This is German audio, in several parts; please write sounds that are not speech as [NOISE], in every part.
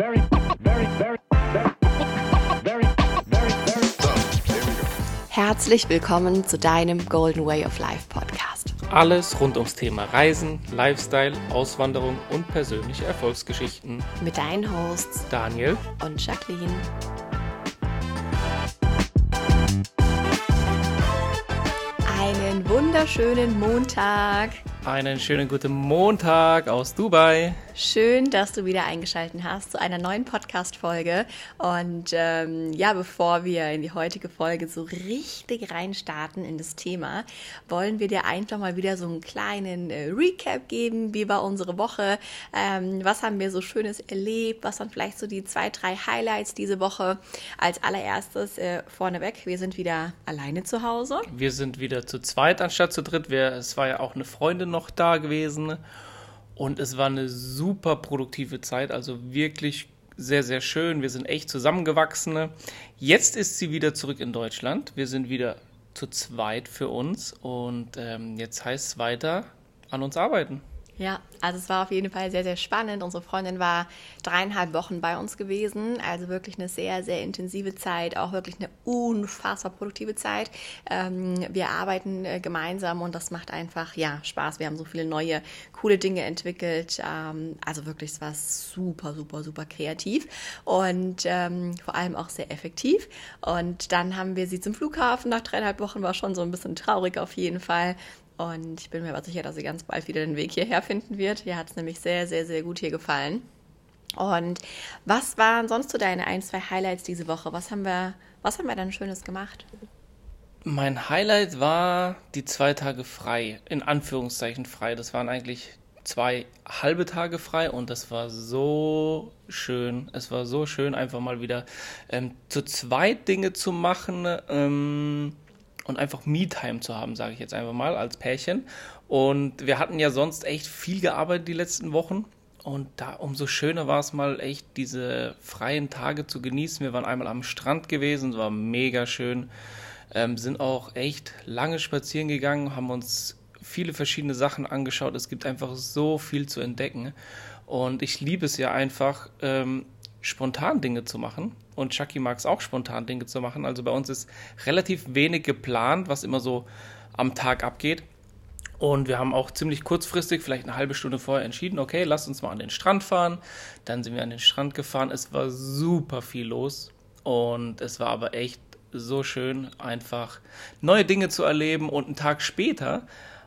very, very, very, very, very, very, very. Herzlich willkommen zu deinem Golden Way of Life Podcast. Alles rund ums Thema Reisen, Lifestyle, Auswanderung und persönliche Erfolgsgeschichten. Mit deinen Hosts Daniel, und Jacqueline. Einen wunderschönen Montag. Einen schönen guten Montag aus Dubai. Schön, dass du wieder eingeschaltet hast zu einer neuen Podcast-Folge. Und ähm, ja, bevor wir in die heutige Folge so richtig reinstarten in das Thema, wollen wir dir einfach mal wieder so einen kleinen äh, Recap geben. Wie war unsere Woche? Ähm, was haben wir so Schönes erlebt? Was waren vielleicht so die zwei, drei Highlights diese Woche? Als allererstes äh, vorneweg, wir sind wieder alleine zu Hause. Wir sind wieder zu zweit anstatt zu dritt. Wir, es war ja auch eine Freundin noch da gewesen. Und es war eine super produktive Zeit, also wirklich sehr, sehr schön. Wir sind echt zusammengewachsen. Jetzt ist sie wieder zurück in Deutschland. Wir sind wieder zu zweit für uns. Und ähm, jetzt heißt es weiter an uns arbeiten. Ja, also es war auf jeden Fall sehr, sehr spannend. Unsere Freundin war dreieinhalb Wochen bei uns gewesen. Also wirklich eine sehr, sehr intensive Zeit, auch wirklich eine unfassbar produktive Zeit. Ähm, wir arbeiten äh, gemeinsam und das macht einfach, ja, Spaß. Wir haben so viele neue, coole Dinge entwickelt. Ähm, also wirklich, es war super, super, super kreativ und ähm, vor allem auch sehr effektiv. Und dann haben wir sie zum Flughafen. Nach dreieinhalb Wochen war schon so ein bisschen traurig auf jeden Fall. Und ich bin mir aber sicher, dass sie ganz bald wieder den Weg hierher finden wird. Ihr hat es nämlich sehr, sehr, sehr gut hier gefallen. Und was waren sonst so deine ein, zwei Highlights diese Woche? Was haben wir, was haben wir dann Schönes gemacht? Mein Highlight war die zwei Tage frei, in Anführungszeichen frei. Das waren eigentlich zwei halbe Tage frei und das war so schön. Es war so schön, einfach mal wieder ähm, zu zweit Dinge zu machen ähm, und einfach Me-Time zu haben, sage ich jetzt einfach mal, als Pärchen. Und wir hatten ja sonst echt viel gearbeitet die letzten Wochen. Und da umso schöner war es mal echt, diese freien Tage zu genießen. Wir waren einmal am Strand gewesen, es war mega schön. Ähm, sind auch echt lange spazieren gegangen, haben uns viele verschiedene Sachen angeschaut. Es gibt einfach so viel zu entdecken. Und ich liebe es ja einfach, ähm, spontan Dinge zu machen. Und Chucky mag es auch spontan Dinge zu machen. Also bei uns ist relativ wenig geplant, was immer so am Tag abgeht. Und wir haben auch ziemlich kurzfristig, vielleicht eine halbe Stunde vorher entschieden, okay, lasst uns mal an den Strand fahren. Dann sind wir an den Strand gefahren. Es war super viel los. Und es war aber echt so schön, einfach neue Dinge zu erleben. Und einen Tag später,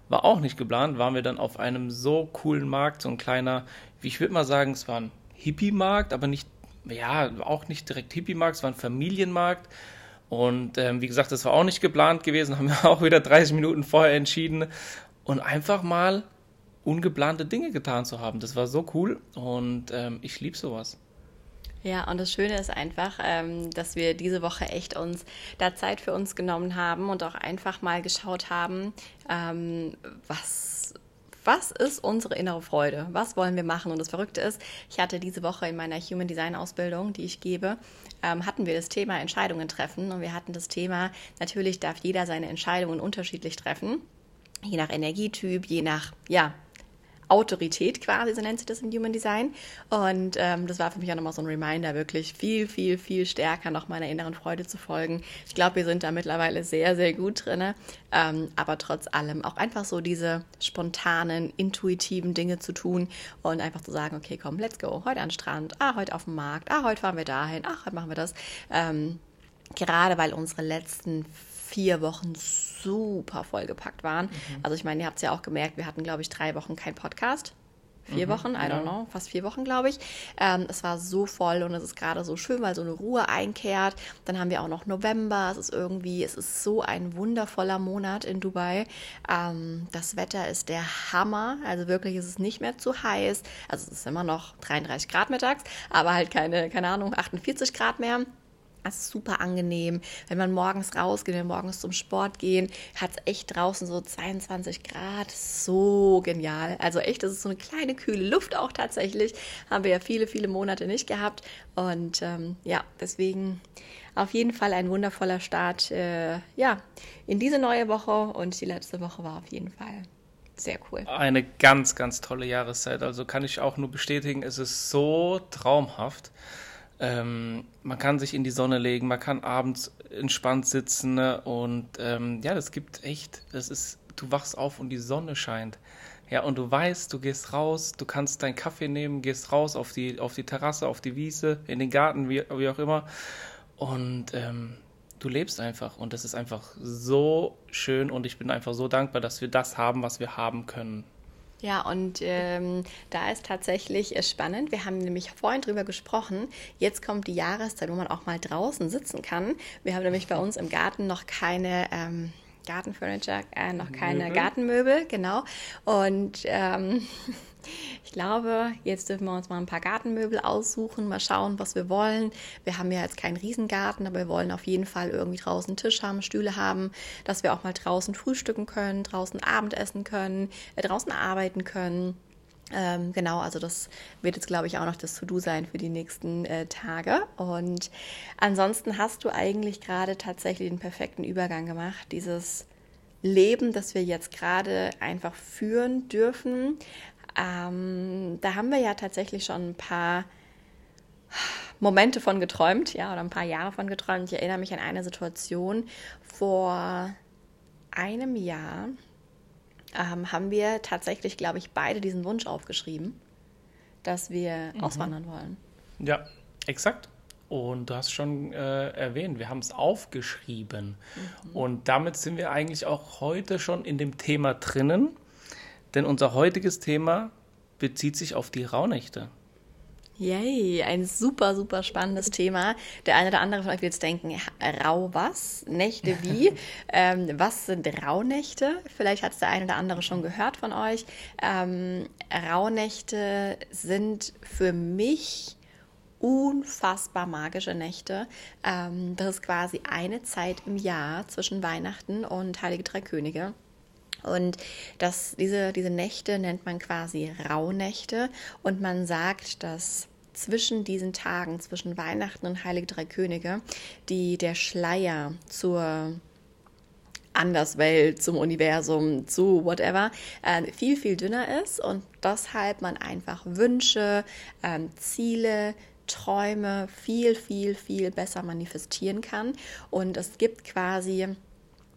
war auch nicht geplant, waren wir dann auf einem so coolen Markt, so ein kleiner, wie ich würde mal sagen, es war ein Hippie-Markt, aber nicht, ja, auch nicht direkt Hippie-Markt, es war ein Familienmarkt. Und ähm, wie gesagt, das war auch nicht geplant gewesen, [LAUGHS] haben wir auch wieder 30 Minuten vorher entschieden. Und einfach mal ungeplante Dinge getan zu haben. Das war so cool und ähm, ich liebe sowas. Ja, und das Schöne ist einfach, ähm, dass wir diese Woche echt uns da Zeit für uns genommen haben und auch einfach mal geschaut haben, ähm, was, was ist unsere innere Freude? Was wollen wir machen? Und das Verrückte ist, ich hatte diese Woche in meiner Human Design Ausbildung, die ich gebe, ähm, hatten wir das Thema Entscheidungen treffen und wir hatten das Thema, natürlich darf jeder seine Entscheidungen unterschiedlich treffen. Je nach Energietyp, je nach, ja, Autorität quasi, so nennt sich das im Human Design. Und ähm, das war für mich auch nochmal so ein Reminder, wirklich viel, viel, viel stärker noch meiner inneren Freude zu folgen. Ich glaube, wir sind da mittlerweile sehr, sehr gut drin. Ähm, aber trotz allem auch einfach so diese spontanen, intuitiven Dinge zu tun und einfach zu sagen, okay, komm, let's go. Heute an den Strand, ah, heute auf dem Markt, ah, heute fahren wir dahin, ach, heute machen wir das. Ähm, gerade weil unsere letzten vier Wochen super vollgepackt waren. Mhm. Also ich meine, ihr habt es ja auch gemerkt, wir hatten, glaube ich, drei Wochen kein Podcast. Vier mhm, Wochen, I don't know, fast vier Wochen, glaube ich. Ähm, es war so voll und es ist gerade so schön, weil so eine Ruhe einkehrt. Dann haben wir auch noch November. Es ist irgendwie, es ist so ein wundervoller Monat in Dubai. Ähm, das Wetter ist der Hammer. Also wirklich ist es nicht mehr zu heiß. Also es ist immer noch 33 Grad mittags, aber halt keine, keine Ahnung, 48 Grad mehr. Ist super angenehm. Wenn man morgens rausgeht, wenn wir morgens zum Sport gehen, hat es echt draußen so 22 Grad. So genial. Also echt, das ist so eine kleine kühle Luft auch tatsächlich. Haben wir ja viele, viele Monate nicht gehabt. Und ähm, ja, deswegen auf jeden Fall ein wundervoller Start äh, ja, in diese neue Woche. Und die letzte Woche war auf jeden Fall Sehr cool. Eine ganz, ganz tolle Jahreszeit. Also kann ich auch nur bestätigen, es ist so traumhaft. Ähm, man kann sich in die Sonne legen, man kann abends entspannt sitzen ne? und ähm, ja, das gibt echt, das ist, du wachst auf und die Sonne scheint. Ja, und du weißt, du gehst raus, du kannst deinen Kaffee nehmen, gehst raus auf die, auf die Terrasse, auf die Wiese, in den Garten, wie, wie auch immer. Und ähm, du lebst einfach. Und das ist einfach so schön und ich bin einfach so dankbar, dass wir das haben, was wir haben können. Ja, und ähm, da ist tatsächlich äh, spannend. Wir haben nämlich vorhin drüber gesprochen. Jetzt kommt die Jahreszeit, wo man auch mal draußen sitzen kann. Wir haben nämlich bei uns im Garten noch keine ähm, Gartenfurniture, äh, noch keine Möbel. Gartenmöbel, genau. Und ähm, [LAUGHS] ich glaube, jetzt dürfen wir uns mal ein paar Gartenmöbel aussuchen, mal schauen, was wir wollen. Wir haben ja jetzt keinen Riesengarten, aber wir wollen auf jeden Fall irgendwie draußen einen Tisch haben, Stühle haben, dass wir auch mal draußen frühstücken können, draußen Abendessen können, äh, draußen arbeiten können. Ähm, genau, also das wird jetzt, glaube ich, auch noch das To-Do sein für die nächsten äh, Tage. Und ansonsten hast du eigentlich gerade tatsächlich den perfekten Übergang gemacht. Dieses Leben, das wir jetzt gerade einfach führen dürfen. Ähm, da haben wir ja tatsächlich schon ein paar Momente von geträumt, ja, oder ein paar Jahre von geträumt. Ich erinnere mich an eine Situation vor einem Jahr ähm, haben wir tatsächlich, glaube ich, beide diesen Wunsch aufgeschrieben, dass wir auswandern wollen. Ja, exakt. Und du hast schon äh, erwähnt, wir haben es aufgeschrieben. Und damit sind wir eigentlich auch heute schon in dem Thema drinnen. Denn unser heutiges Thema bezieht sich auf die Rauhnächte. Yay, ein super, super spannendes Thema. Der eine oder andere von euch wird jetzt denken, rau was? Nächte wie? [LAUGHS] ähm, was sind Rauhnächte? Vielleicht hat es der eine oder andere schon gehört von euch. Ähm, Rauhnächte sind für mich unfassbar magische Nächte. Ähm, das ist quasi eine Zeit im Jahr zwischen Weihnachten und Heilige Drei Könige. Und das, diese, diese Nächte nennt man quasi Rauhnächte. Und man sagt, dass zwischen diesen Tagen, zwischen Weihnachten und Heilige Drei Könige, die der Schleier zur Anderswelt, zum Universum, zu whatever, äh, viel, viel dünner ist und deshalb man einfach Wünsche, ähm, Ziele, Träume viel, viel, viel besser manifestieren kann. Und es gibt quasi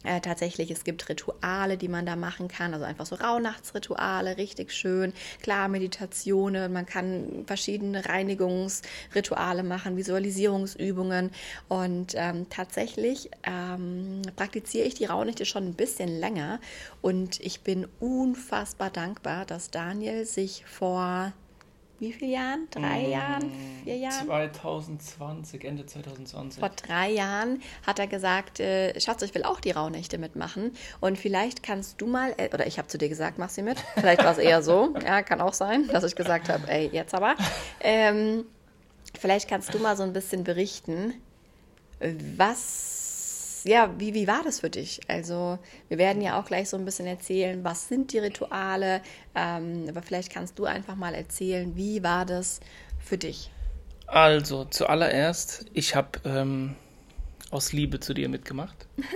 äh, tatsächlich, es gibt Rituale, die man da machen kann, also einfach so Rauhnachtsrituale, richtig schön. Klar, Meditationen, man kann verschiedene Reinigungsrituale machen, Visualisierungsübungen. Und ähm, tatsächlich ähm, praktiziere ich die Rauhnächte schon ein bisschen länger. Und ich bin unfassbar dankbar, dass Daniel sich vor wie vielen Jahren? Drei Jahren? Vier Jahren? 2020, Ende 2020. Vor drei Jahren hat er gesagt, äh, Schatz, ich will auch die Rauhnächte mitmachen. Und vielleicht kannst du mal, äh, oder ich habe zu dir gesagt, mach sie mit. Vielleicht war es eher so. [LAUGHS] Ja, kann auch sein, dass ich gesagt habe, ey, jetzt aber. Ähm, vielleicht kannst du mal so ein bisschen berichten, was, ja, wie, wie war das für dich? Also, wir werden ja auch gleich so ein bisschen erzählen, was sind die Rituale, ähm, aber vielleicht kannst du einfach mal erzählen, wie war das für dich? Also, zuallererst, ich habe ähm, aus Liebe zu dir mitgemacht, [LAUGHS]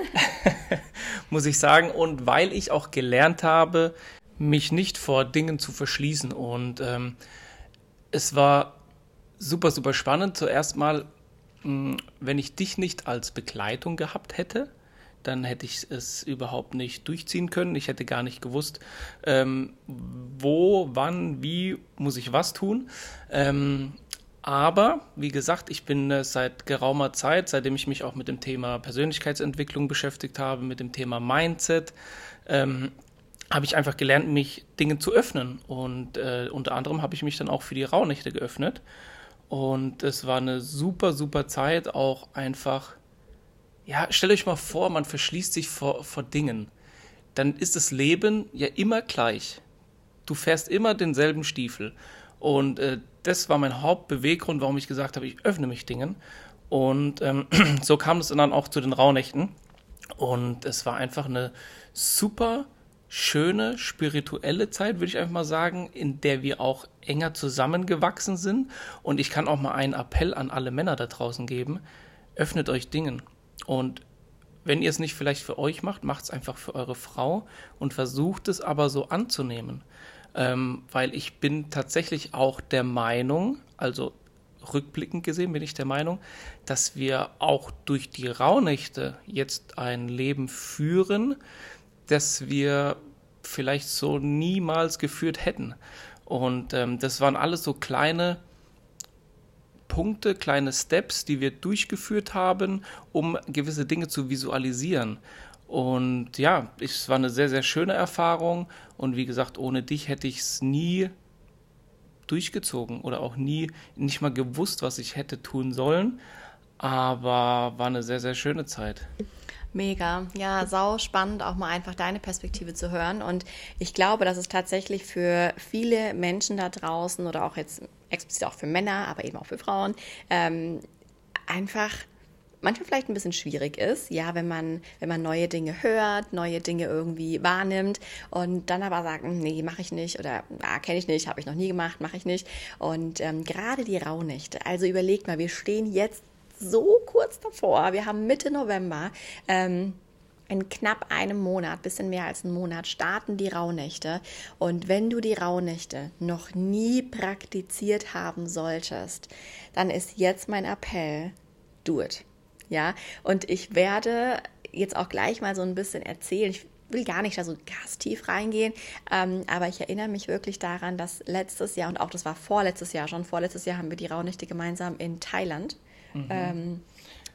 [LAUGHS] muss ich sagen. Und weil ich auch gelernt habe, mich nicht vor Dingen zu verschließen. Und ähm, es war super, super spannend. Zuerst mal, wenn ich dich nicht als Begleitung gehabt hätte, dann hätte ich es überhaupt nicht durchziehen können. Ich hätte gar nicht gewusst, ähm, wo, wann, wie muss ich was tun. Ähm, aber, wie gesagt, ich bin äh, seit geraumer Zeit, seitdem ich mich auch mit dem Thema Persönlichkeitsentwicklung beschäftigt habe, mit dem Thema Mindset, ähm, habe ich einfach gelernt, mich Dingen zu öffnen. Und äh, unter anderem habe ich mich dann auch für die Rauhnächte geöffnet. Und es war eine super, super Zeit, auch einfach, ja, stellt euch mal vor, man verschließt sich vor, vor Dingen. Dann ist das Leben ja immer gleich. Du fährst immer denselben Stiefel. Und äh, das war mein Hauptbeweggrund, warum ich gesagt habe, ich öffne mich Dingen. Und ähm, [CLEARS THROAT] so kam es dann auch zu den Rauhnächten. Und es war einfach eine super schöne spirituelle Zeit, würde ich einfach mal sagen, in der wir auch enger zusammengewachsen sind. Und ich kann auch mal einen Appell an alle Männer da draußen geben. Öffnet euch Dingen. Und wenn ihr es nicht vielleicht für euch macht, macht es einfach für eure Frau und versucht es aber so anzunehmen. Ähm, weil ich bin tatsächlich auch der Meinung, also rückblickend gesehen bin ich der Meinung, dass wir auch durch die Rauhnächte jetzt ein Leben führen, das wir vielleicht so niemals geführt hätten. Und ähm, das waren alles so kleine Punkte, kleine Steps, die wir durchgeführt haben, um gewisse Dinge zu visualisieren. Und ja, es war eine sehr, sehr schöne Erfahrung. Und wie gesagt, ohne dich hätte ich es nie durchgezogen oder auch nie, nicht mal gewusst, was ich hätte tun sollen. Aber war eine sehr, sehr schöne Zeit. Mega, ja, sau spannend, auch mal einfach deine Perspektive zu hören. Und ich glaube, dass es tatsächlich für viele Menschen da draußen oder auch jetzt explizit auch für Männer, aber eben auch für Frauen, ähm, einfach manchmal vielleicht ein bisschen schwierig ist, ja, wenn man, wenn man neue Dinge hört, neue Dinge irgendwie wahrnimmt und dann aber sagt, hm, nee, mache ich nicht oder ah, kenne ich nicht, habe ich noch nie gemacht, mache ich nicht. Und ähm, gerade die Rauhnächte, also überlegt mal, wir stehen jetzt so kurz davor, wir haben Mitte November. Ähm, in knapp einem Monat, bisschen mehr als einen Monat, starten die Rauhnächte. Und wenn du die Rauhnächte noch nie praktiziert haben solltest, dann ist jetzt mein Appell, do it. Ja, und ich werde jetzt auch gleich mal so ein bisschen erzählen. Ich will gar nicht da so ganz tief reingehen, ähm, aber ich erinnere mich wirklich daran, dass letztes Jahr und auch das war vorletztes Jahr schon, vorletztes Jahr haben wir die Rauhnächte gemeinsam in Thailand mhm. ähm,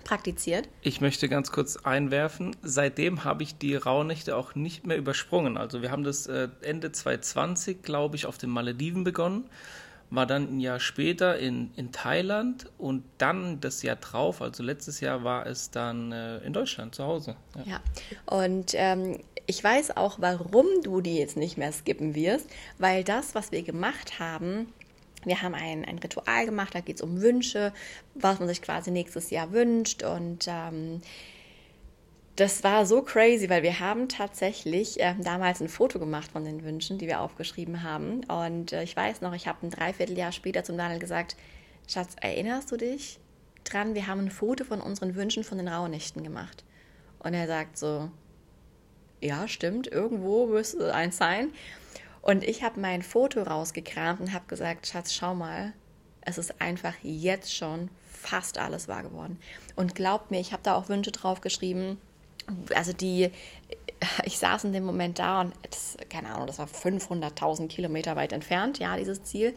praktiziert. Ich möchte ganz kurz einwerfen, seitdem habe ich die Rauhnächte auch nicht mehr übersprungen. Also wir haben das äh, Ende 2020, glaube ich, auf den Malediven begonnen, war dann ein Jahr später in, in Thailand und dann das Jahr drauf, also letztes Jahr war es dann äh, in Deutschland zu Hause. Ja, ja. und ähm, ich weiß auch, warum du die jetzt nicht mehr skippen wirst, weil das, was wir gemacht haben, wir haben ein, ein Ritual gemacht, da geht es um Wünsche, was man sich quasi nächstes Jahr wünscht. Und ähm, das war so crazy, weil wir haben tatsächlich äh, damals ein Foto gemacht von den Wünschen, die wir aufgeschrieben haben. Und äh, ich weiß noch, ich habe ein Dreivierteljahr später zum Daniel gesagt, Schatz, erinnerst du dich dran? Wir haben ein Foto von unseren Wünschen von den Rauhnächten gemacht. Und er sagt so, ja, stimmt, irgendwo müsste eins sein. Und ich habe mein Foto rausgekramt und habe gesagt, Schatz, schau mal, es ist einfach jetzt schon fast alles wahr geworden. Und glaubt mir, ich habe da auch Wünsche drauf geschrieben, also die, [LAUGHS] ich saß in dem Moment da und das, keine Ahnung, das war 500.000 Kilometer weit entfernt, ja, dieses Ziel.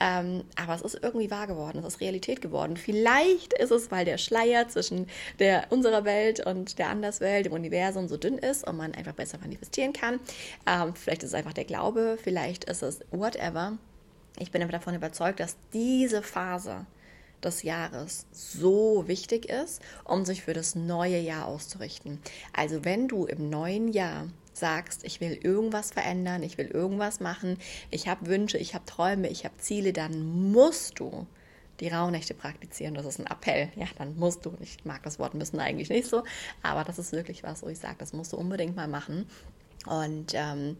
Ähm, aber es ist irgendwie wahr geworden, es ist Realität geworden. Vielleicht ist es, weil der Schleier zwischen der, unserer Welt und der Anderswelt, dem Universum so dünn ist und man einfach besser manifestieren kann. Ähm, vielleicht ist es einfach der Glaube, vielleicht ist es whatever. Ich bin einfach davon überzeugt, dass diese Phase, des Jahres so wichtig ist, um sich für das neue Jahr auszurichten. Also wenn du im neuen Jahr sagst, ich will irgendwas verändern, ich will irgendwas machen, ich habe Wünsche, ich habe Träume, ich habe Ziele, dann musst du die Rauhnächte praktizieren. Das ist ein Appell. Ja, dann musst du. Ich mag das Wort müssen eigentlich nicht so, aber das ist wirklich was, wo ich sage, das musst du unbedingt mal machen. Und ähm,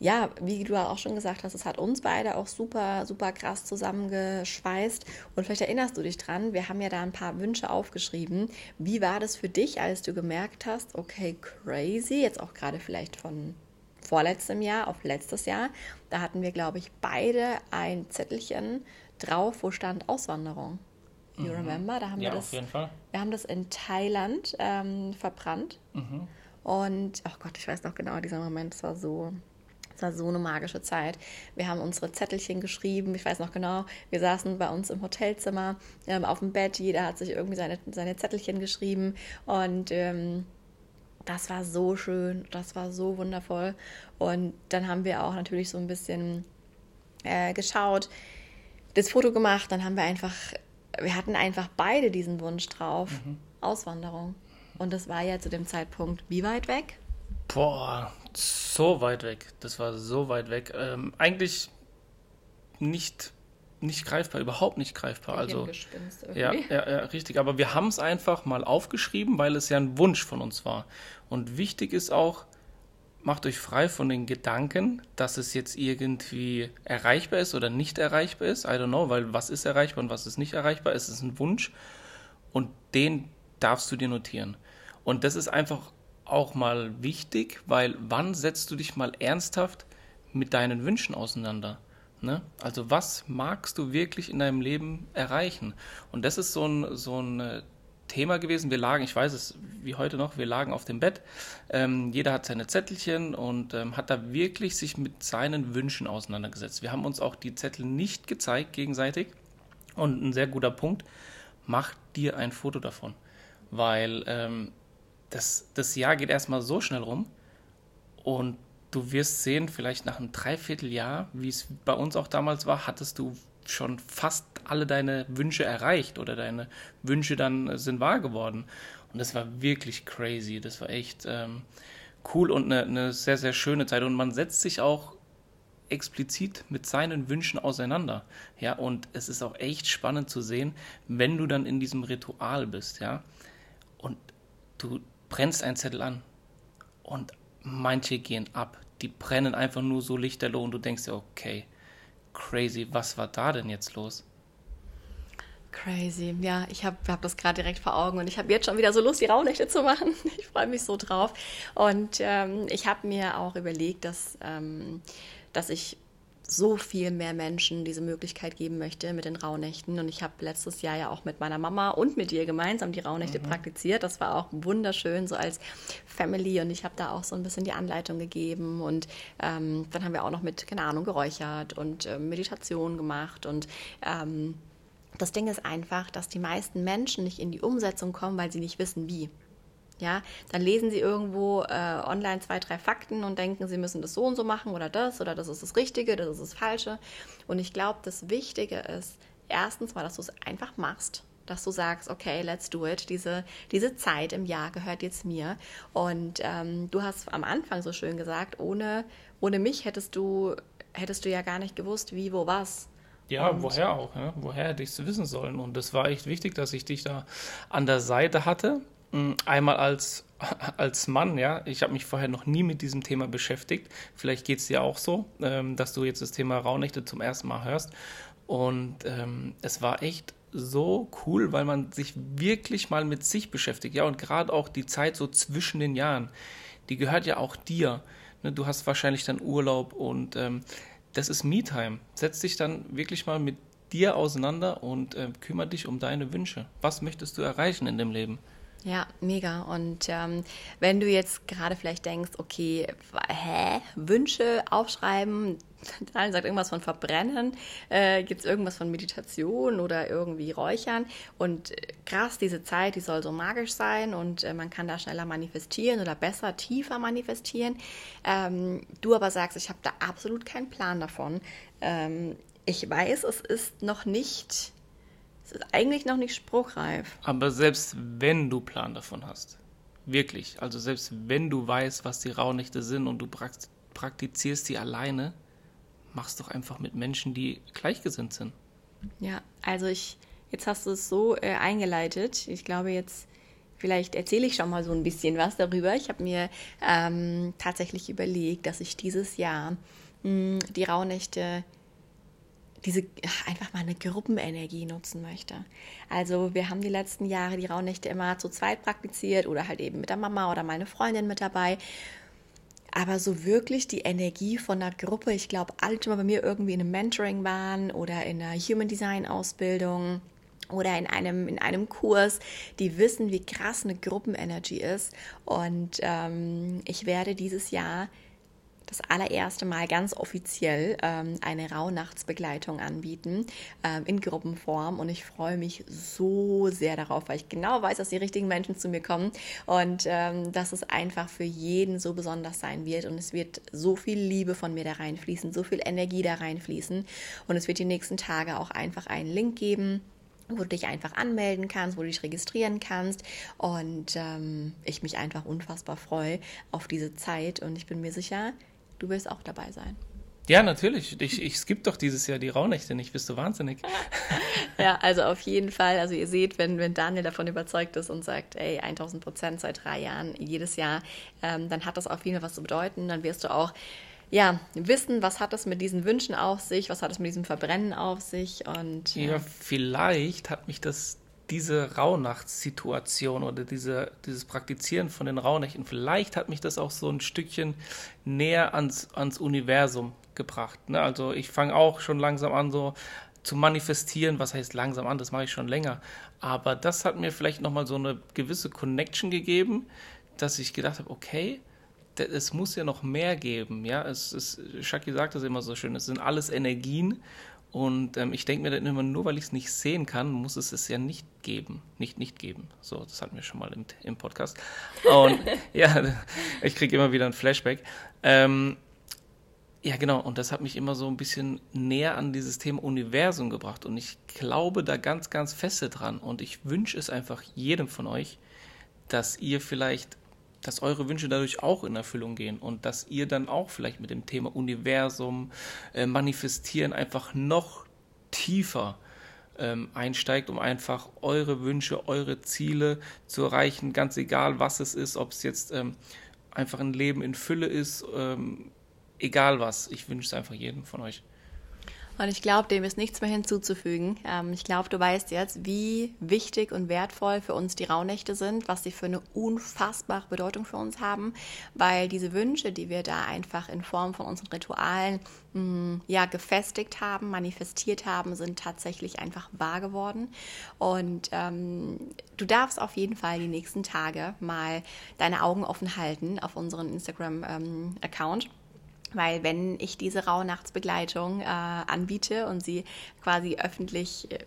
ja, wie du auch schon gesagt hast, es hat uns beide auch super, super krass zusammengeschweißt. Und vielleicht erinnerst du dich dran, wir haben ja da ein paar Wünsche aufgeschrieben. Wie war das für dich, als du gemerkt hast, okay, crazy, jetzt auch gerade vielleicht von vorletztem Jahr auf letztes Jahr, da hatten wir, glaube ich, beide ein Zettelchen drauf, wo stand Auswanderung. You mhm. remember? Da haben ja, wir das. Auf jeden Fall. Wir haben das in Thailand ähm, verbrannt. Mhm. Und, oh Gott, ich weiß noch genau, dieser Moment, es war so, war so eine magische Zeit. Wir haben unsere Zettelchen geschrieben. Ich weiß noch genau, wir saßen bei uns im Hotelzimmer ähm, auf dem Bett. Jeder hat sich irgendwie seine, seine Zettelchen geschrieben. Und ähm, das war so schön. Das war so wundervoll. Und dann haben wir auch natürlich so ein bisschen äh, geschaut, das Foto gemacht. Dann haben wir einfach, wir hatten einfach beide diesen Wunsch drauf. Mhm. Auswanderung. Und das war ja zu dem Zeitpunkt wie weit weg? Boah, so weit weg. Das war so weit weg. Ähm, eigentlich nicht, nicht greifbar, überhaupt nicht greifbar. Also, ja, ja, ja, richtig. Aber wir haben es einfach mal aufgeschrieben, weil es ja ein Wunsch von uns war. Und wichtig ist auch, macht euch frei von den Gedanken, dass es jetzt irgendwie erreichbar ist oder nicht erreichbar ist. I don't know, weil was ist erreichbar und was ist nicht erreichbar? Es ist ein Wunsch und den darfst du dir notieren. Und das ist einfach auch mal wichtig, weil wann setzt du dich mal ernsthaft mit deinen Wünschen auseinander? Ne? Also was magst du wirklich in deinem Leben erreichen? Und das ist so ein, so ein äh, Thema gewesen. Wir lagen, ich weiß es wie heute noch, wir lagen auf dem Bett. Ähm, jeder hat seine Zettelchen und ähm, hat da wirklich sich mit seinen Wünschen auseinandergesetzt. Wir haben uns auch die Zettel nicht gezeigt gegenseitig. Und ein sehr guter Punkt, mach dir ein Foto davon. Weil ähm, das, das Jahr geht erstmal so schnell rum und du wirst sehen, vielleicht nach einem Dreivierteljahr, wie es bei uns auch damals war, hattest du schon fast alle deine Wünsche erreicht oder deine Wünsche dann sind wahr geworden. Und das war wirklich crazy. Das war echt ähm, cool und eine, eine sehr, sehr schöne Zeit. Und man setzt sich auch explizit mit seinen Wünschen auseinander. Ja, und es ist auch echt spannend zu sehen, wenn du dann in diesem Ritual bist, ja, und du brennst einen Zettel an und manche gehen ab. Die brennen einfach nur so lichterloh und du denkst dir, okay, crazy, was war da denn jetzt los? Crazy, ja, ich habe hab das gerade direkt vor Augen und ich habe jetzt schon wieder so Lust, die Rauhnächte zu machen. [LAUGHS] Ich freue mich so drauf. Und ähm, ich habe mir auch überlegt, dass, ähm, dass ich so viel mehr Menschen diese Möglichkeit geben möchte mit den Rauhnächten. Und ich habe letztes Jahr ja auch mit meiner Mama und mit dir gemeinsam die Rauhnächte mhm. praktiziert. Das war auch wunderschön, so als Family. Und ich habe da auch so ein bisschen die Anleitung gegeben. Und ähm, dann haben wir auch noch mit, keine Ahnung, geräuchert und äh, Meditation gemacht. Und ähm, das Ding ist einfach, dass die meisten Menschen nicht in die Umsetzung kommen, weil sie nicht wissen, wie. Ja, dann lesen sie irgendwo äh, online zwei, drei Fakten und denken, sie müssen das so und so machen oder das oder das ist das Richtige, das ist das Falsche. Und ich glaube, das Wichtige ist erstens mal, dass du es einfach machst dass du sagst, okay, let's do it. Diese, diese Zeit im Jahr gehört jetzt mir. Und ähm, du hast am Anfang so schön gesagt, ohne, ohne mich hättest du, hättest du ja gar nicht gewusst, wie, wo, was. Ja, und woher auch? Ja? Woher hätte ich es wissen sollen? Und das war echt wichtig, dass ich dich da an der Seite hatte. Einmal als, [LAUGHS] als Mann, ja, ich habe mich vorher noch nie mit diesem Thema beschäftigt. Vielleicht geht es dir auch so, ähm, dass du jetzt das Thema Rauhnächte zum ersten Mal hörst. Und ähm, es war echt so cool, weil man sich wirklich mal mit sich beschäftigt. Ja, und gerade auch die Zeit so zwischen den Jahren, die gehört ja auch dir. Ne, du hast wahrscheinlich dann Urlaub und ähm, das ist Me-Time. Setz dich dann wirklich mal mit dir auseinander und äh, kümmere dich um deine Wünsche. Was möchtest du erreichen in dem Leben? Ja, mega. Und ähm, wenn du jetzt gerade vielleicht denkst, okay, hä, Wünsche aufschreiben, [LAUGHS] Daniel sagt irgendwas von Verbrennen, äh, gibt es irgendwas von Meditation oder irgendwie Räuchern. Und äh, krass, diese Zeit, die soll so magisch sein und äh, man kann da schneller manifestieren oder besser, tiefer manifestieren. Ähm, du aber sagst, ich habe da absolut keinen Plan davon. Ähm, ich weiß, es ist noch nicht ist eigentlich noch nicht spruchreif. Aber selbst wenn du Plan davon hast, wirklich, also selbst wenn du weißt, was die Rauhnächte sind und du praktizierst die alleine, machst doch einfach mit Menschen, die gleichgesinnt sind. Ja, also ich, jetzt hast du es so äh, eingeleitet. Ich glaube jetzt, vielleicht erzähle ich schon mal so ein bisschen was darüber. Ich habe mir ähm, tatsächlich überlegt, dass ich dieses Jahr mh, hm, die Rauhnächte diese einfach mal eine Gruppenenergie nutzen möchte. Also wir haben die letzten Jahre die Rauhnächte immer zu zweit praktiziert oder halt eben mit der Mama oder meine Freundin mit dabei. Aber so wirklich die Energie von einer Gruppe, ich glaube, alle, die mal bei mir irgendwie in einem Mentoring waren oder in einer Human Design Ausbildung oder in einem, in einem Kurs, die wissen, wie krass eine Gruppenenergie ist. Und ähm, ich werde dieses Jahr das allererste Mal ganz offiziell ähm, eine Rauhnachtsbegleitung anbieten ähm, in Gruppenform und ich freue mich so sehr darauf, weil ich genau weiß, dass die richtigen Menschen zu mir kommen und ähm, dass es einfach für jeden so besonders sein wird und es wird so viel Liebe von mir da reinfließen, so viel Energie da reinfließen und es wird die nächsten Tage auch einfach einen Link geben wo du dich einfach anmelden kannst, wo du dich registrieren kannst. Und ähm, ich mich einfach unfassbar freue auf diese Zeit. Und ich bin mir sicher, du wirst auch dabei sein. Ja, natürlich. Ich, ich skippe doch dieses Jahr die Rauhnächte nicht. Bist du wahnsinnig? [LAUGHS] ja, also auf jeden Fall. Also ihr seht, wenn, wenn Daniel davon überzeugt ist und sagt, ey, 1000 Prozent seit drei Jahren, jedes Jahr, ähm, dann hat das auf jeden Fall was zu bedeuten. Dann wirst du auch ja, wissen, was hat das mit diesen Wünschen auf sich, was hat es mit diesem Verbrennen auf sich und ja, ja vielleicht hat mich das diese Rauhnachtssituation oder diese, dieses Praktizieren von den Rauhnächten, vielleicht hat mich das auch so ein Stückchen näher ans, ans Universum gebracht. Ne? Also ich fange auch schon langsam an, so zu manifestieren. Was heißt langsam an? Das mache ich schon länger. Aber das hat mir vielleicht nochmal so eine gewisse Connection gegeben, dass ich gedacht habe, okay, es muss ja noch mehr geben. Ja, es ist, Shaki sagt das immer so schön, es sind alles Energien. Und ähm, ich denke mir dann immer, nur weil ich es nicht sehen kann, muss es es ja nicht geben. Nicht nicht geben. So, das hatten wir schon mal im, im Podcast. Und [LAUGHS] ja, ich kriege immer wieder ein Flashback. Ähm, ja, genau. Und das hat mich immer so ein bisschen näher an dieses Thema Universum gebracht. Und ich glaube da ganz, ganz feste dran. Und ich wünsche es einfach jedem von euch, dass ihr vielleicht, dass eure Wünsche dadurch auch in Erfüllung gehen und dass ihr dann auch vielleicht mit dem Thema Universum, äh, Manifestieren einfach noch tiefer ähm, einsteigt, um einfach eure Wünsche, eure Ziele zu erreichen, ganz egal was es ist, ob es jetzt ähm, einfach ein Leben in Fülle ist, ähm, egal was. Ich wünsche es einfach jedem von euch. Und ich glaube, dem ist nichts mehr hinzuzufügen. Ähm, ich glaube, du weißt jetzt, wie wichtig und wertvoll für uns die Rauhnächte sind, was sie für eine unfassbare Bedeutung für uns haben, weil diese Wünsche, die wir da einfach in Form von unseren Ritualen mh, hm, ja gefestigt haben, manifestiert haben, sind tatsächlich einfach wahr geworden. Und ähm, du darfst auf jeden Fall die nächsten Tage mal deine Augen offen halten auf unseren Instagram-Account. Ähm, weil wenn ich diese Rauhnachtsbegleitung äh, anbiete und sie quasi öffentlich äh,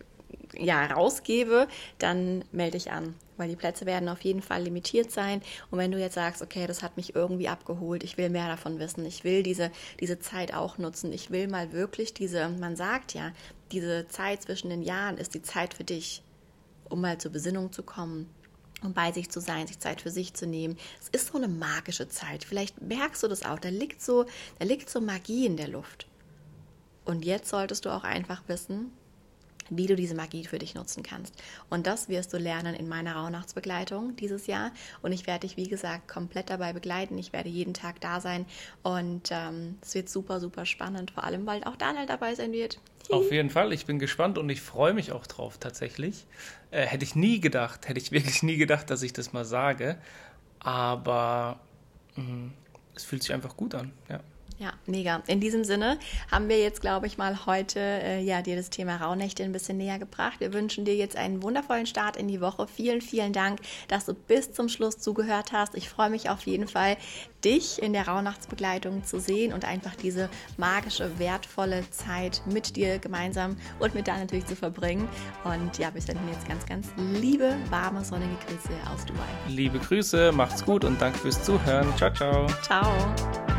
ja, rausgebe, dann melde ich an, weil die Plätze werden auf jeden Fall limitiert sein. Und wenn du jetzt sagst, okay, das hat mich irgendwie abgeholt, ich will mehr davon wissen, ich will diese, diese Zeit auch nutzen, ich will mal wirklich diese, man sagt ja, diese Zeit zwischen den Jahren ist die Zeit für dich, um mal zur Besinnung zu kommen, um bei sich zu sein, sich Zeit für sich zu nehmen. Es ist so eine magische Zeit. Vielleicht merkst du das auch. Da liegt so, da liegt so Magie in der Luft. Und jetzt solltest du auch einfach wissen, wie du diese Magie für dich nutzen kannst. Und das wirst du lernen in meiner Rauhnachtsbegleitung dieses Jahr. Und ich werde dich, wie gesagt, komplett dabei begleiten. Ich werde jeden Tag da sein. Und ähm, es wird super, super spannend, vor allem, weil auch Daniel dabei sein wird. Auf jeden Fall, ich bin gespannt und ich freue mich auch drauf tatsächlich. Äh, hätte ich nie gedacht, hätte ich [LAUGHS] wirklich nie gedacht, dass ich das mal sage. Aber mh, mm, es fühlt sich einfach gut an, ja. Ja, mega. In diesem Sinne haben wir jetzt, glaube ich, mal heute äh, ja dir das Thema Rauhnächte ein bisschen näher gebracht. Wir wünschen dir jetzt einen wundervollen Start in die Woche. Vielen, vielen Dank, dass du bis zum Schluss zugehört hast. Ich freue mich auf jeden Fall, dich in der Rauhnachtsbegleitung zu sehen und einfach diese magische, wertvolle Zeit mit dir gemeinsam und mit da natürlich zu verbringen. Und ja, wir senden jetzt ganz, ganz liebe, warme, sonnige Grüße aus Dubai. Liebe Grüße, macht's gut und danke fürs Zuhören. Ciao, ciao. Ciao.